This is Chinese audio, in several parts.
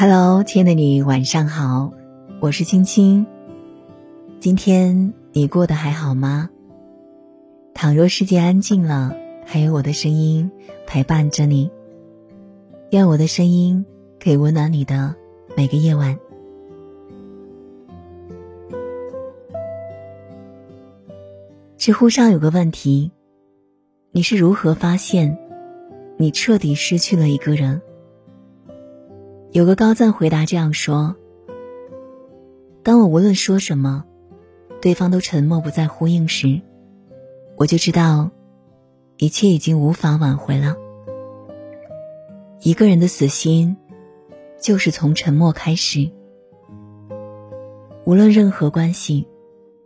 Hello，亲爱的你，晚上好，我是青青。今天你过得还好吗？倘若世界安静了，还有我的声音陪伴着你。愿我的声音可以温暖你的每个夜晚。知乎上有个问题：你是如何发现你彻底失去了一个人？有个高赞回答这样说：“当我无论说什么，对方都沉默不再呼应时，我就知道，一切已经无法挽回了。一个人的死心，就是从沉默开始。无论任何关系，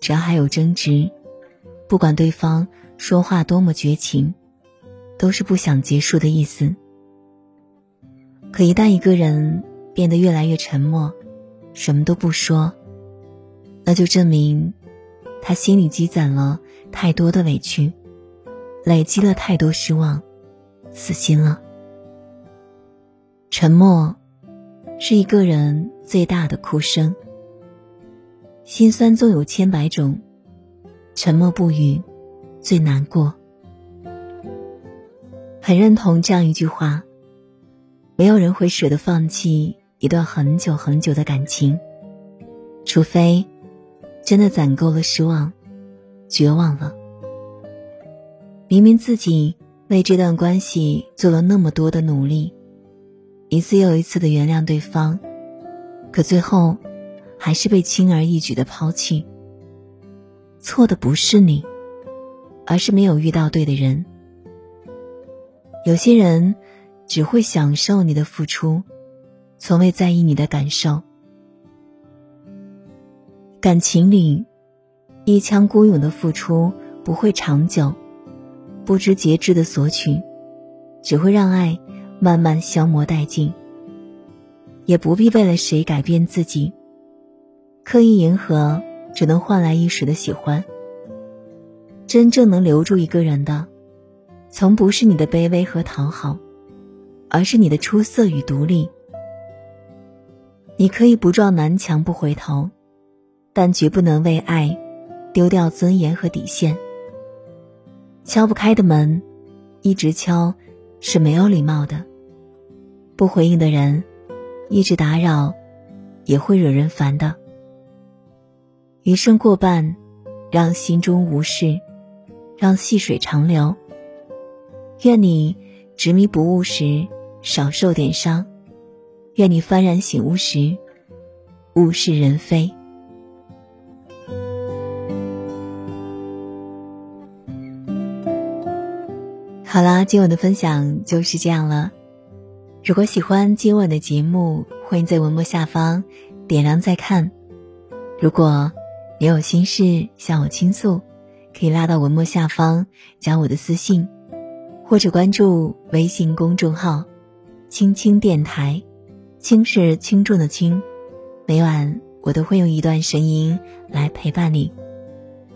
只要还有争执，不管对方说话多么绝情，都是不想结束的意思。”可一旦一个人变得越来越沉默，什么都不说，那就证明他心里积攒了太多的委屈，累积了太多失望，死心了。沉默是一个人最大的哭声。心酸纵有千百种，沉默不语最难过。很认同这样一句话。没有人会舍得放弃一段很久很久的感情，除非真的攒够了失望、绝望了。明明自己为这段关系做了那么多的努力，一次又一次的原谅对方，可最后还是被轻而易举的抛弃。错的不是你，而是没有遇到对的人。有些人。只会享受你的付出，从未在意你的感受。感情里，一腔孤勇的付出不会长久，不知节制的索取，只会让爱慢慢消磨殆尽。也不必为了谁改变自己，刻意迎合，只能换来一时的喜欢。真正能留住一个人的，从不是你的卑微和讨好。而是你的出色与独立。你可以不撞南墙不回头，但绝不能为爱丢掉尊严和底线。敲不开的门，一直敲是没有礼貌的。不回应的人，一直打扰也会惹人烦的。余生过半，让心中无事，让细水长流。愿你执迷不悟时。少受点伤，愿你幡然醒悟时，物是人非。好啦，今晚的分享就是这样了。如果喜欢今晚的节目，欢迎在文末下方点亮再看。如果你有心事向我倾诉，可以拉到文末下方加我的私信，或者关注微信公众号。轻轻电台，轻是轻重的轻。每晚我都会用一段声音来陪伴你。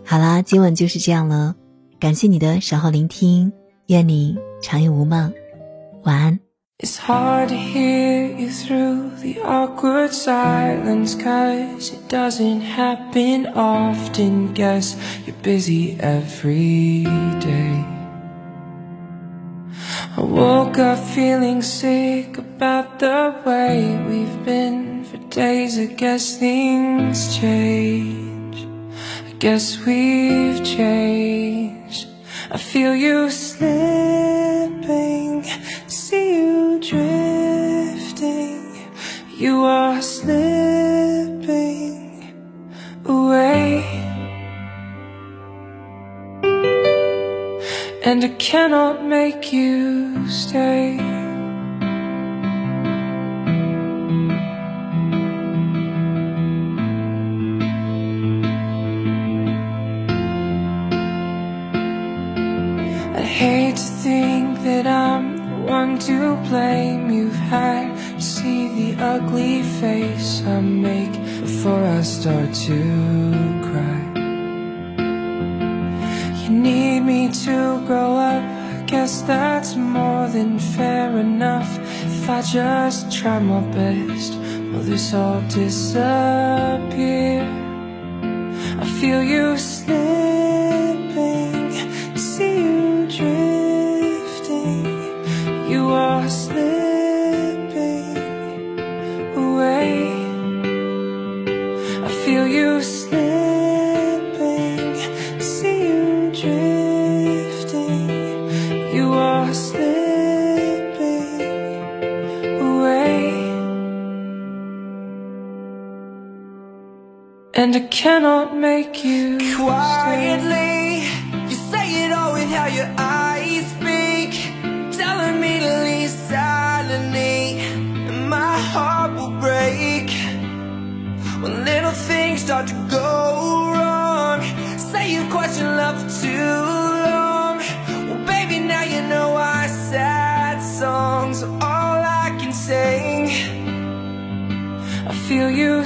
好啦，今晚就是这样了，感谢你的守候聆听，愿你长夜无梦，晚安。I woke up feeling sick about the way we've been for days. I guess things change. I guess we've changed. I feel you slipping, And I cannot make you stay. I hate to think that I'm the one to blame. You've had to see the ugly face I make Before I start to cry you need me to grow up guess that's more than fair enough. If I just try my best, will this all disappear? I feel you slipping, And I cannot make you stay. Quietly, you say it all with how your eyes speak, telling me to leave silently, and my heart will break when little things start to go wrong. Say you've questioned love for too long. Well, baby, now you know our sad songs all I can sing. I feel you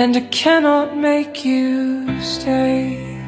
And I cannot make you stay.